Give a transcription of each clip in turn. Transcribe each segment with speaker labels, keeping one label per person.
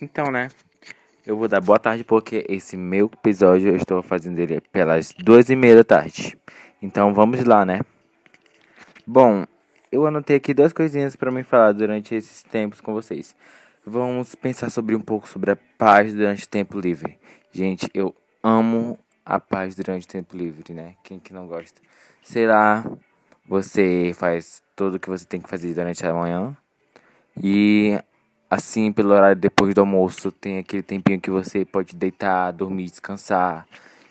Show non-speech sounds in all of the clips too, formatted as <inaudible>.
Speaker 1: Então, né? Eu vou dar boa tarde porque esse meu episódio eu estou fazendo ele pelas duas e meia da tarde. Então vamos lá, né? Bom, eu anotei aqui duas coisinhas para me falar durante esses tempos com vocês. Vamos pensar sobre um pouco sobre a paz durante o tempo livre. Gente, eu amo a paz durante o tempo livre, né? Quem que não gosta? Sei lá, você faz tudo o que você tem que fazer durante a manhã e assim, pelo horário depois do almoço, tem aquele tempinho que você pode deitar, dormir, descansar,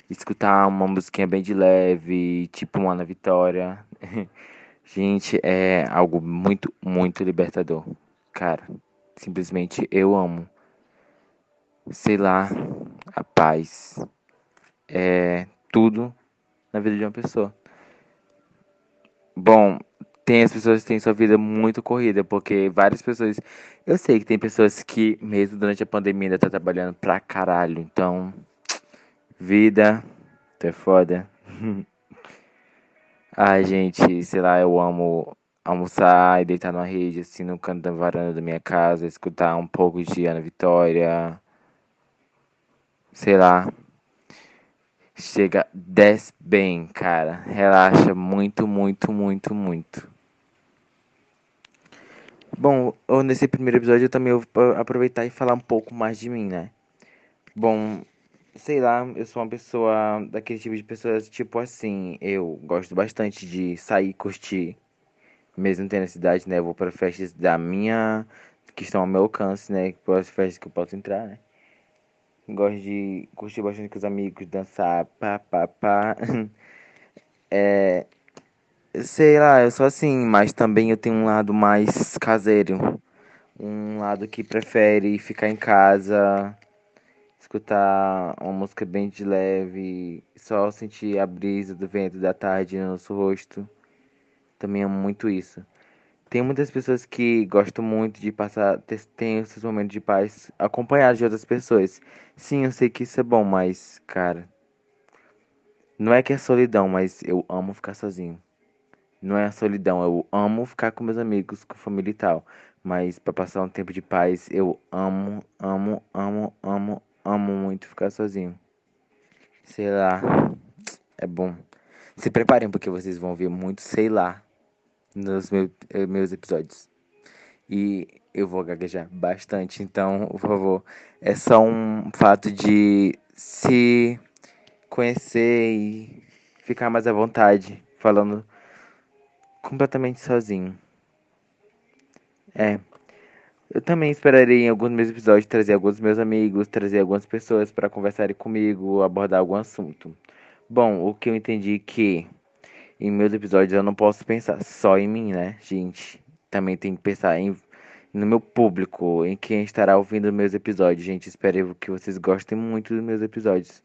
Speaker 1: escutar uma musiquinha bem de leve, tipo uma Ana Vitória. <laughs> Gente, é algo muito, muito libertador. Cara, simplesmente eu amo. Sei lá, a paz é tudo na vida de uma pessoa. Bom, tem as pessoas que têm sua vida muito corrida, porque várias pessoas. Eu sei que tem pessoas que, mesmo durante a pandemia, ainda tá trabalhando pra caralho. Então, vida, tu é foda. <laughs> Ai, gente, sei lá, eu amo almoçar e deitar numa rede, assim, no canto da varanda da minha casa, escutar um pouco de Ana Vitória. Sei lá. Chega, desce bem, cara. Relaxa muito, muito, muito, muito. Bom, nesse primeiro episódio eu também vou aproveitar e falar um pouco mais de mim, né? Bom, sei lá, eu sou uma pessoa daquele tipo de pessoas, tipo assim, eu gosto bastante de sair, curtir, mesmo tendo a cidade, né? Eu vou para festas da minha, que estão ao meu alcance, né? Para as festas que eu posso entrar, né? Gosto de curtir bastante com os amigos, dançar, pá, pá, pá. <laughs> É, Sei lá, eu sou assim, mas também eu tenho um lado mais caseiro. Um lado que prefere ficar em casa, escutar uma música bem de leve, só sentir a brisa do vento da tarde no nosso rosto. Também amo muito isso. Tem muitas pessoas que gostam muito de passar, tem esses momentos de paz acompanhados de outras pessoas. Sim, eu sei que isso é bom, mas, cara, não é que é solidão, mas eu amo ficar sozinho. Não é a solidão, eu amo ficar com meus amigos, com família e tal. Mas para passar um tempo de paz, eu amo, amo, amo, amo, amo muito ficar sozinho. Sei lá, é bom. Se preparem porque vocês vão ver muito, sei lá, nos eh, meus episódios. E eu vou gaguejar bastante, então, por favor, é só um fato de se conhecer e ficar mais à vontade falando completamente sozinho. É. Eu também esperaria em alguns meus episódios trazer alguns meus amigos, trazer algumas pessoas para conversarem comigo, abordar algum assunto. Bom, o que eu entendi é que em meus episódios eu não posso pensar só em mim, né, gente? Também tem que pensar em, no meu público, em quem estará ouvindo meus episódios. Gente, espero que vocês gostem muito dos meus episódios.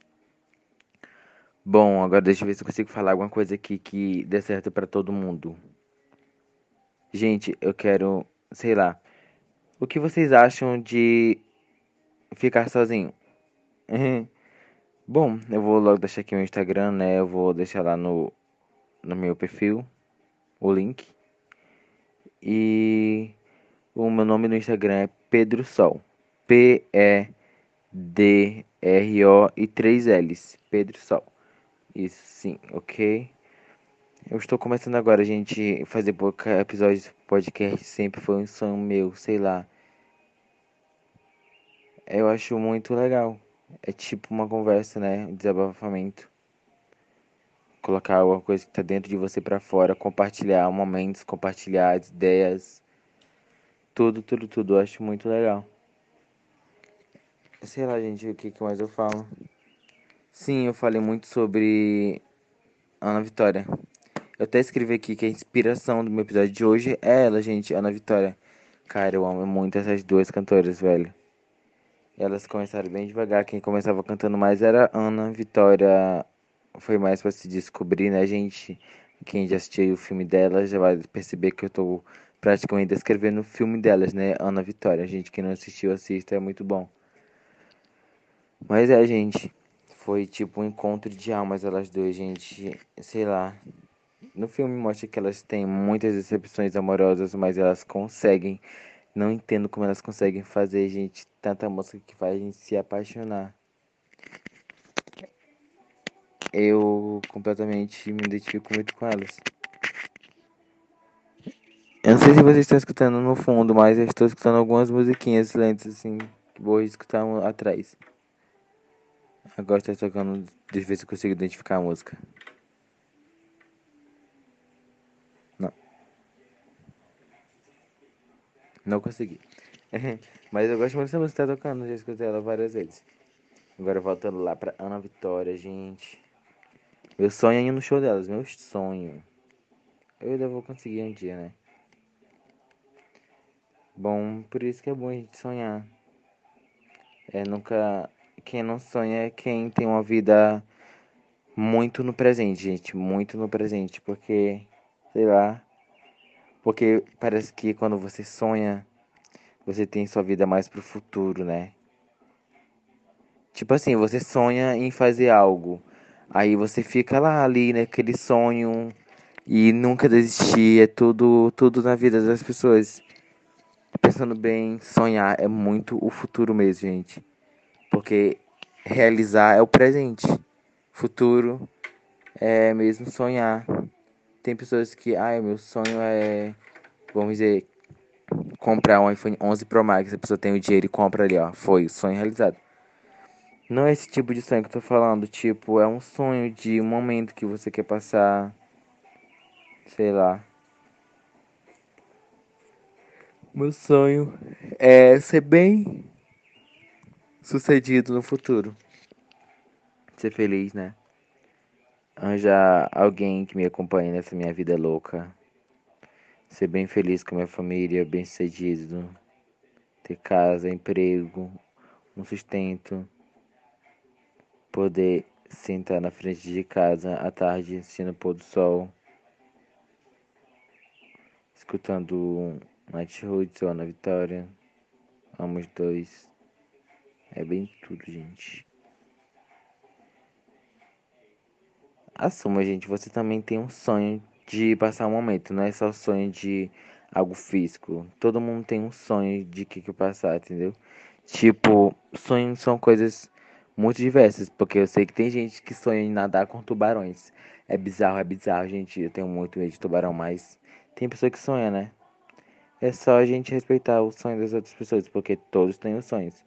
Speaker 1: Bom, agora deixa eu ver se eu consigo falar alguma coisa aqui que dê certo para todo mundo. Gente, eu quero, sei lá. O que vocês acham de ficar sozinho? <laughs> Bom, eu vou logo deixar aqui o Instagram, né? Eu vou deixar lá no, no meu perfil o link. E o meu nome no Instagram é Pedro Sol. P-E-D-R-O e três L's. Pedro Sol. Isso sim, ok? Eu estou começando agora, gente, fazer episódios de podcast sempre foi um sonho meu, sei lá. Eu acho muito legal. É tipo uma conversa, né? Um desabafamento. Colocar alguma coisa que tá dentro de você para fora, compartilhar momentos, compartilhar ideias. Tudo, tudo, tudo. Eu acho muito legal. Sei lá, gente, o que, que mais eu falo? Sim, eu falei muito sobre Ana Vitória. Eu até escrevi aqui que a inspiração do meu episódio de hoje é ela, gente, Ana Vitória. Cara, eu amo muito essas duas cantoras, velho. Elas começaram bem devagar. Quem começava cantando mais era Ana Vitória. Foi mais para se descobrir, né, gente? Quem já assistiu o filme delas já vai perceber que eu tô praticamente descrevendo o filme delas, né? Ana Vitória. Gente, quem não assistiu, assista, é muito bom. Mas é, gente. Foi tipo um encontro de almas, elas duas, gente. Sei lá. No filme mostra que elas têm muitas decepções amorosas, mas elas conseguem Não entendo como elas conseguem fazer, gente, tanta música que faz a gente se apaixonar. Eu completamente me identifico muito com elas. Eu não sei se vocês estão escutando no fundo, mas eu estou escutando algumas musiquinhas lentas assim, que vou escutar atrás. Agora está tocando, ver se eu consigo identificar a música. Não consegui. <laughs> Mas eu gosto muito dessa música tá tocando, já escutei ela várias vezes. Agora voltando lá pra Ana Vitória, gente. Meu sonho é ir no show delas, meu sonho. Eu ainda vou conseguir um dia, né? Bom, por isso que é bom a gente sonhar. É nunca. Quem não sonha é quem tem uma vida muito no presente, gente. Muito no presente. Porque, sei lá. Porque parece que quando você sonha, você tem sua vida mais pro futuro, né? Tipo assim, você sonha em fazer algo. Aí você fica lá ali, né? Aquele sonho. E nunca desistir. É tudo, tudo na vida das pessoas pensando bem, sonhar é muito o futuro mesmo, gente. Porque realizar é o presente. Futuro é mesmo sonhar. Tem pessoas que, ai, meu sonho é, vamos dizer, comprar um iPhone 11 Pro Max. A pessoa tem o dinheiro e compra ali, ó. Foi, sonho realizado. Não é esse tipo de sonho que eu tô falando. Tipo, é um sonho de um momento que você quer passar. Sei lá. Meu sonho é ser bem sucedido no futuro. Ser feliz, né? Arranjar alguém que me acompanhe nessa minha vida louca. Ser bem feliz com minha família, bem sucedido. Ter casa, emprego, um sustento. Poder sentar na frente de casa à tarde, assistindo o pôr do sol. Escutando Night Roots ou Ana Vitória. Amo os dois. É bem tudo, gente. Assuma, gente, você também tem um sonho de passar um momento, não é só sonho de algo físico. Todo mundo tem um sonho de que que passar, entendeu? Tipo, sonhos são coisas muito diversas, porque eu sei que tem gente que sonha em nadar com tubarões. É bizarro, é bizarro, gente. Eu tenho muito medo de tubarão, mas tem pessoa que sonha, né? É só a gente respeitar o sonho das outras pessoas, porque todos têm os sonhos.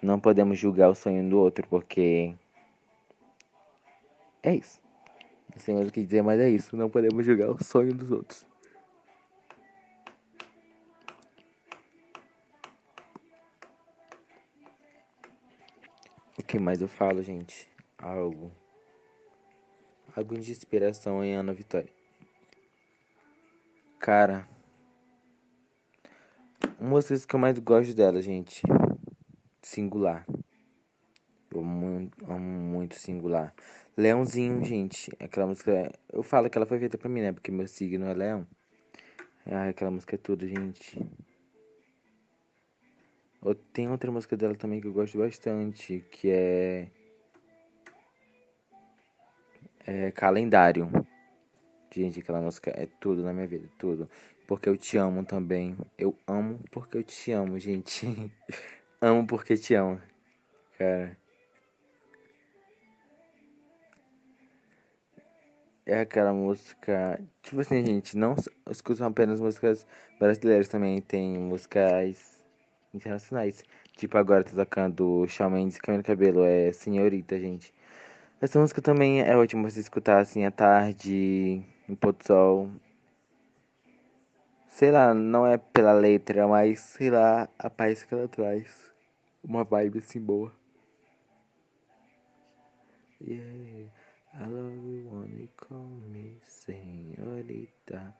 Speaker 1: Não podemos julgar o sonho do outro, porque. É isso. Não sei mais o que dizer, mas é isso. Não podemos julgar o sonho dos outros. O que mais eu falo, gente? Algo. Algo de inspiração em Ana Vitória. Cara. Músicas que eu mais gosto dela, gente. Singular. Eu amo muito singular. Leãozinho, gente. Aquela música. Eu falo que ela foi feita pra mim, né? Porque meu signo é leão. Ai, aquela música é tudo, gente. Tem outra música dela também que eu gosto bastante, que é. É Calendário. Gente, aquela música é tudo na minha vida, tudo. Porque eu te amo também. Eu amo porque eu te amo, gente. <laughs> amo porque te amo. Cara. É aquela música. Tipo assim, gente, não escutam apenas músicas brasileiras também. Tem músicas internacionais. Tipo, agora tá tocando Shawn Mendes, Camila Cabelo, é Senhorita, gente. Essa música também é ótima você escutar assim à tarde, em pôr do sol. Sei lá, não é pela letra, mas sei lá, a paz que ela traz. Uma vibe assim boa. Yeah, I love call me senhorita.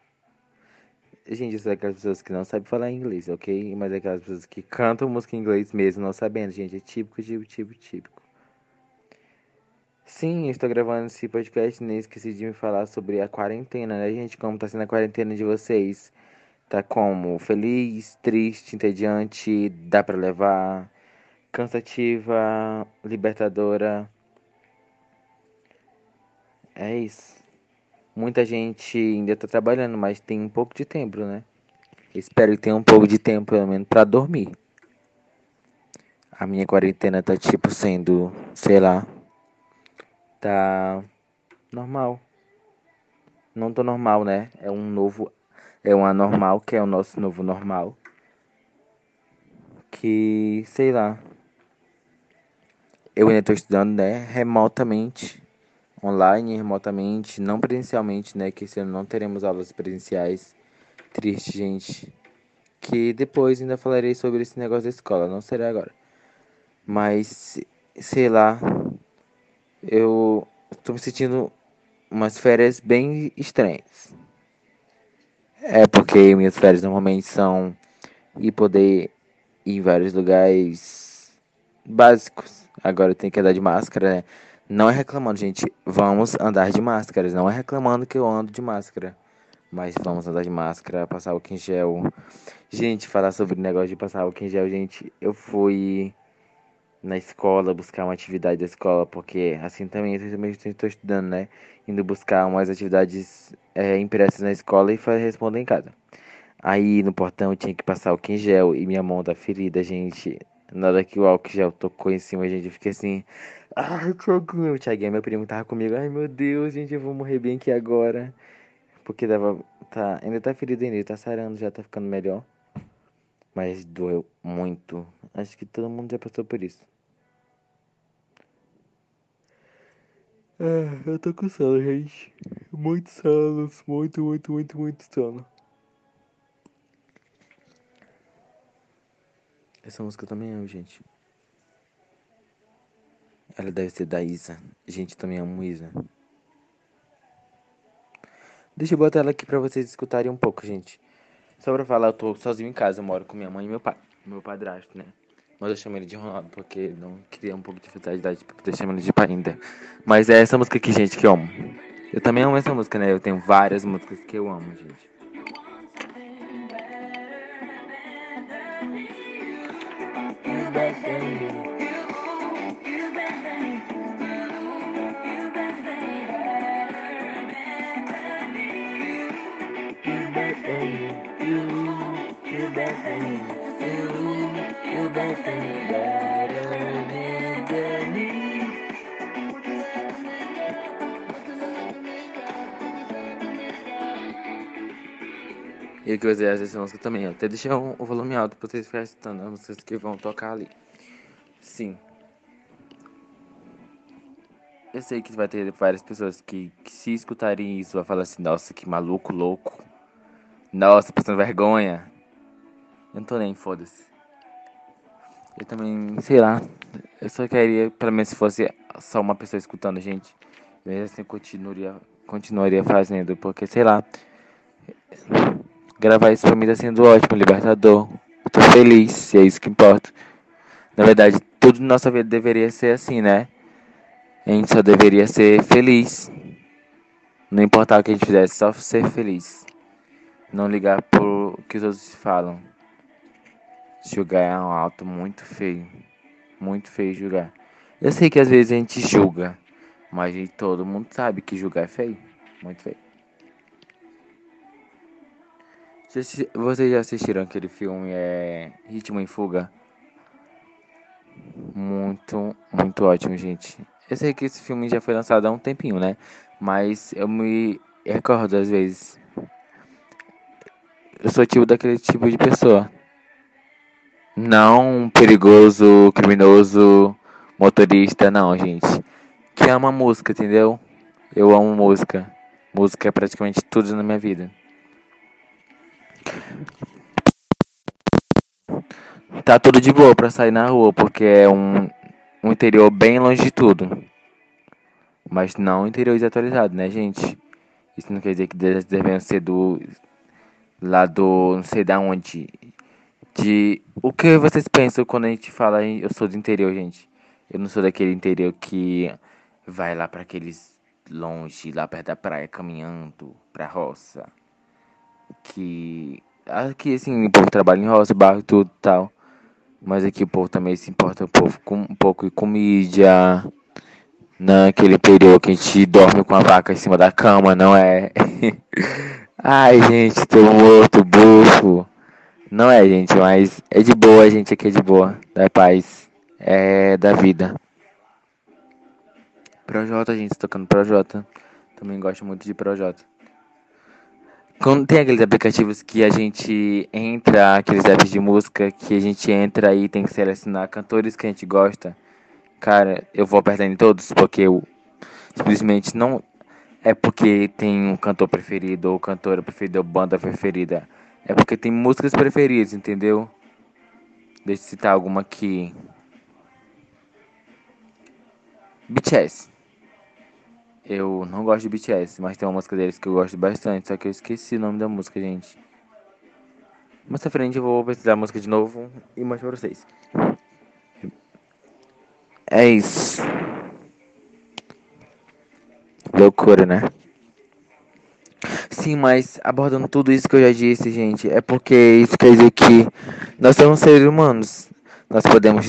Speaker 1: Gente, eu sou aquelas pessoas que não sabem falar inglês, ok? Mas é aquelas pessoas que cantam música em inglês mesmo, não sabendo, gente. É típico, típico, típico, típico. Sim, estou gravando esse podcast, nem esqueci de me falar sobre a quarentena, né, gente? Como tá sendo a quarentena de vocês? Tá como? Feliz, triste, entediante, dá para levar, cansativa, libertadora. É isso. Muita gente ainda tá trabalhando, mas tem um pouco de tempo, né? Espero que tenha um pouco de tempo, pelo menos, pra dormir. A minha quarentena tá tipo sendo, sei lá, tá normal. Não tô normal, né? É um novo, é um anormal, que é o nosso novo normal. Que, sei lá. Eu ainda tô estudando, né? Remotamente, online, remotamente, não presencialmente, né? Que esse ano não teremos aulas presenciais. Triste, gente. Que depois ainda falarei sobre esse negócio da escola, não será agora. Mas, sei lá, eu tô me sentindo umas férias bem estranhas. É porque minhas férias normalmente são ir poder ir em vários lugares básicos. Agora tenho que andar de máscara, né? Não é reclamando, gente. Vamos andar de máscaras. Não é reclamando que eu ando de máscara. Mas vamos andar de máscara, passar o em gel. Gente, falar sobre o negócio de passar o em gel, gente. Eu fui na escola, buscar uma atividade da escola, porque assim também eu também estou estudando, né? Indo buscar umas atividades é, impressas na escola e responder em casa. Aí no portão eu tinha que passar o gel e minha mão tá ferida, gente. Na hora que o álcool gel tocou em cima, gente, eu fiquei assim. Ai, Thiaguinho. O Thiaguinho, meu primo, tava comigo. Ai, meu Deus, gente, eu vou morrer bem aqui agora. Porque dava. Tá, ainda tá ferido ainda, tá sarando, já tá ficando melhor. Mas doeu muito. Acho que todo mundo já passou por isso. Ah, eu tô com sono, gente. Muito sono. Muito, muito, muito, muito sono. Essa música também amo, gente. Ela deve ser da Isa. Gente, também amo Isa. Deixa eu botar ela aqui pra vocês escutarem um pouco, gente. Só pra falar, eu tô sozinho em casa, eu moro com minha mãe e meu pai. Meu padrasto, né? Mas eu chamo ele de Ronaldo porque não queria um pouco de dificuldade pra poder chamar ele de pai ainda. Mas é essa música aqui, gente, que eu amo. Eu também amo essa música, né? Eu tenho várias músicas que eu amo, gente. E o que você acha dessa música também? Até deixar o, o volume alto pra vocês ficarem escutando as músicas que vão tocar ali. Sim. Eu sei que vai ter várias pessoas que, que se escutarem isso vai falar assim, nossa, que maluco, louco. Nossa, passando vergonha. Eu não tô nem, foda-se. Eu também, sei lá. Eu só queria, pelo menos se fosse só uma pessoa escutando a gente. Eu assim continuaria, continuaria fazendo, porque sei lá. Gravar isso pra mim tá sendo ótimo, libertador. Eu tô feliz, e é isso que importa. Na verdade, tudo na nossa vida deveria ser assim, né? A gente só deveria ser feliz. Não importar o que a gente fizesse, só ser feliz. Não ligar por que os outros falam. Julgar é um alto muito feio. Muito feio julgar. Eu sei que às vezes a gente julga, mas todo mundo sabe que julgar é feio. Muito feio. Vocês já assistiram aquele filme é Ritmo em Fuga? Muito, muito ótimo, gente. Eu sei que esse filme já foi lançado há um tempinho, né? Mas eu me recordo às vezes. Eu sou tipo daquele tipo de pessoa. Não perigoso, criminoso, motorista, não, gente. Que ama música, entendeu? Eu amo música. Música é praticamente tudo na minha vida. Tá tudo de boa pra sair na rua, porque é um, um interior bem longe de tudo. Mas não interior desatualizado, né, gente? Isso não quer dizer que devemos ser do. lá do. não sei da onde. De. O que vocês pensam quando a gente fala eu sou do interior, gente? Eu não sou daquele interior que vai lá para aqueles longe, lá perto da praia, caminhando pra roça. Que Aqui, assim, o povo trabalha em roça, barro e tudo tal. Mas aqui o povo também se importa um pouco com, um pouco com mídia. Naquele período que a gente dorme com a vaca em cima da cama, não é? <laughs> Ai, gente, tô morto, bufo. Não é, gente, mas é de boa, gente, aqui é de boa. Da paz. É da vida. Projota, gente, tocando Projota. Também gosto muito de Projota. Quando tem aqueles aplicativos que a gente entra, aqueles apps de música que a gente entra e tem que selecionar cantores que a gente gosta. Cara, eu vou apertar em todos porque eu simplesmente não é porque tem um cantor preferido ou cantora preferida ou banda preferida. É porque tem músicas preferidas, entendeu? Deixa eu citar alguma aqui. BTS. Eu não gosto de BTS, mas tem uma música deles que eu gosto bastante, só que eu esqueci o nome da música, gente. Mais pra frente eu vou pesquisar a música de novo e mostrar pra vocês. É isso. Loucura, né? Sim, mas abordando tudo isso que eu já disse, gente, é porque isso quer dizer que nós somos seres humanos. Nós podemos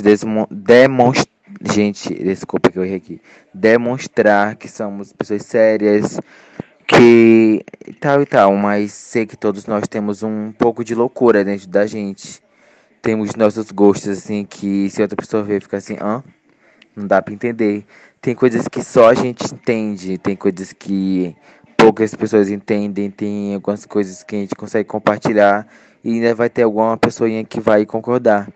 Speaker 1: demonstrar. Gente, desculpa que eu errei aqui. Demonstrar que somos pessoas sérias, que tal e tal, mas sei que todos nós temos um pouco de loucura dentro da gente. Temos nossos gostos, assim, que se outra pessoa ver, fica assim, hã? Não dá pra entender. Tem coisas que só a gente entende, tem coisas que poucas pessoas entendem, tem algumas coisas que a gente consegue compartilhar e ainda vai ter alguma pessoinha que vai concordar.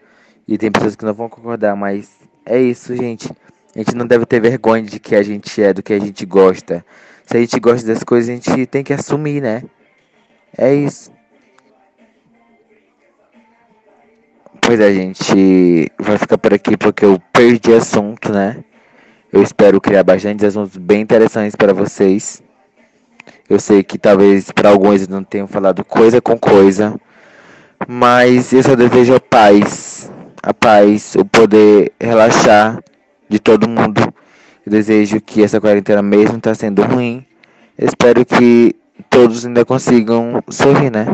Speaker 1: E tem pessoas que não vão concordar, mas é isso, gente. A gente não deve ter vergonha de que a gente é, do que a gente gosta. Se a gente gosta das coisas, a gente tem que assumir, né? É isso. Pois a é, gente vai ficar por aqui porque eu perdi assunto, né? Eu espero criar bastante assuntos bem interessantes para vocês. Eu sei que talvez para alguns não tenham falado coisa com coisa, mas eu só desejo a paz, a paz, o poder relaxar de todo mundo. Eu desejo que essa quarentena mesmo está sendo ruim. Eu espero que todos ainda consigam sorrir, né?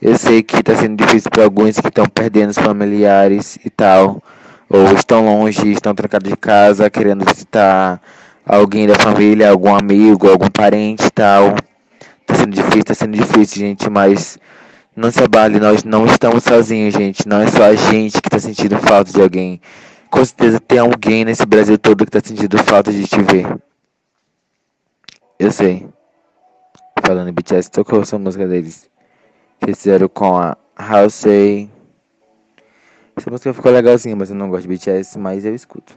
Speaker 1: Eu sei que está sendo difícil para alguns que estão perdendo os familiares e tal, ou estão longe, estão trancados de casa, querendo visitar alguém da família, algum amigo, algum parente e tal. Tá sendo difícil, tá sendo difícil, gente, mas não se abale, nós não estamos sozinhos, gente. Não é só a gente que tá sentindo falta de alguém. Com certeza tem alguém nesse Brasil todo que tá sentindo falta de te ver. Eu sei. Falando em BTS, tocou essa música deles. Que fizeram com a Halsey. Essa música ficou legalzinha, mas eu não gosto de BTS, mas eu escuto.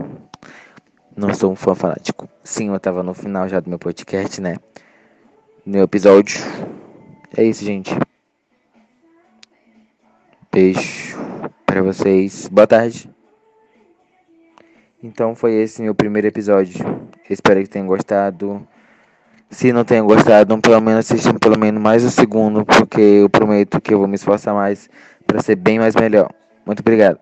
Speaker 1: Não sou um fã fanático. Sim, eu tava no final já do meu podcast, né? No episódio. É isso, gente. Beijo para vocês. Boa tarde. Então foi esse meu primeiro episódio. Espero que tenham gostado. Se não tenham gostado, pelo menos assistam pelo menos mais o segundo, porque eu prometo que eu vou me esforçar mais para ser bem mais melhor. Muito obrigado.